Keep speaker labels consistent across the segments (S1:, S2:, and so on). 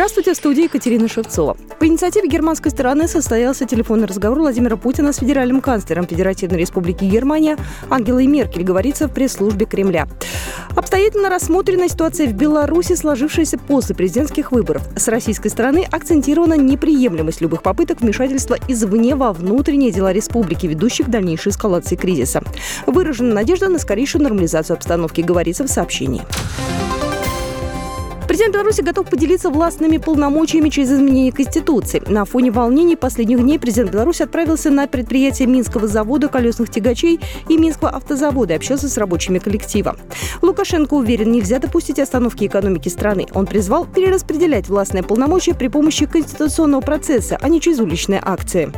S1: Здравствуйте, в студии Екатерина Шевцова. По инициативе германской стороны состоялся телефонный разговор Владимира Путина с федеральным канцлером Федеративной Республики Германия Ангелой Меркель, говорится в пресс-службе Кремля. Обстоятельно рассмотрена ситуация в Беларуси, сложившаяся после президентских выборов. С российской стороны акцентирована неприемлемость любых попыток вмешательства извне во внутренние дела республики, ведущих к дальнейшей эскалации кризиса. Выражена надежда на скорейшую нормализацию обстановки, говорится в сообщении. Президент Беларуси готов поделиться властными полномочиями через изменение Конституции. На фоне волнений последних дней президент Беларуси отправился на предприятие Минского завода колесных тягачей и Минского автозавода и общался с рабочими коллектива. Лукашенко уверен, нельзя допустить остановки экономики страны. Он призвал перераспределять властные полномочия при помощи конституционного процесса, а не через уличные акции.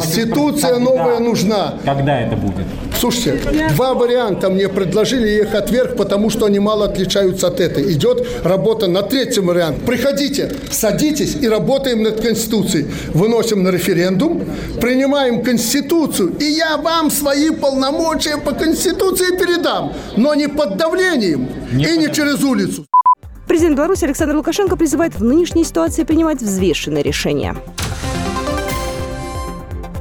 S2: Конституция когда, новая нужна.
S3: Когда это будет?
S2: Слушайте, два варианта мне предложили, я их отверг, потому что они мало отличаются от этой. Идет работа на третьем варианте. Приходите, садитесь и работаем над Конституцией. Выносим на референдум, принимаем Конституцию, и я вам свои полномочия по Конституции передам, но не под давлением не и не через улицу.
S1: Президент Беларуси Александр Лукашенко призывает в нынешней ситуации принимать взвешенные решения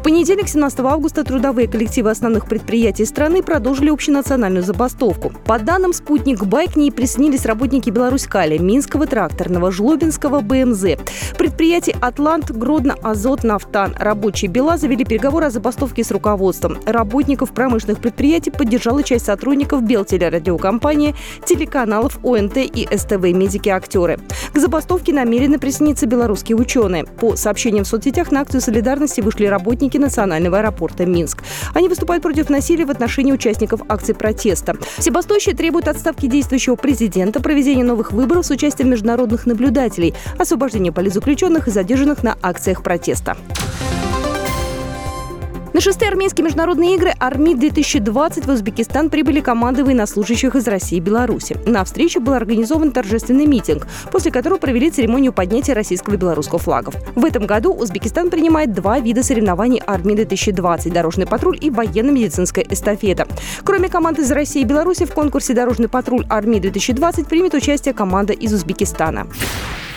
S1: понедельник, 17 августа, трудовые коллективы основных предприятий страны продолжили общенациональную забастовку. По данным «Спутник Байк» к ней присоединились работники Беларусь-Кали, Минского тракторного, Жлобинского БМЗ, предприятий «Атлант», Гродно, Азот, Нафтан. Рабочие «Бела» завели переговоры о забастовке с руководством. Работников промышленных предприятий поддержала часть сотрудников Белтелерадиокомпании, телеканалов ОНТ и СТВ «Медики-актеры». К забастовке намерены присоединиться белорусские ученые. По сообщениям в соцсетях на акцию солидарности вышли работники сотрудники национального аэропорта Минск. Они выступают против насилия в отношении участников акций протеста. Себастойщие требуют отставки действующего президента, проведения новых выборов с участием международных наблюдателей, освобождения политзаключенных и задержанных на акциях протеста. На шестые армейские международные игры «Арми-2020» в Узбекистан прибыли команды военнослужащих из России и Беларуси. На встречу был организован торжественный митинг, после которого провели церемонию поднятия российского и белорусского флагов. В этом году Узбекистан принимает два вида соревнований «Арми-2020» – дорожный патруль и военно-медицинская эстафета. Кроме команд из России и Беларуси в конкурсе «Дорожный патруль Арми-2020» примет участие команда из Узбекистана.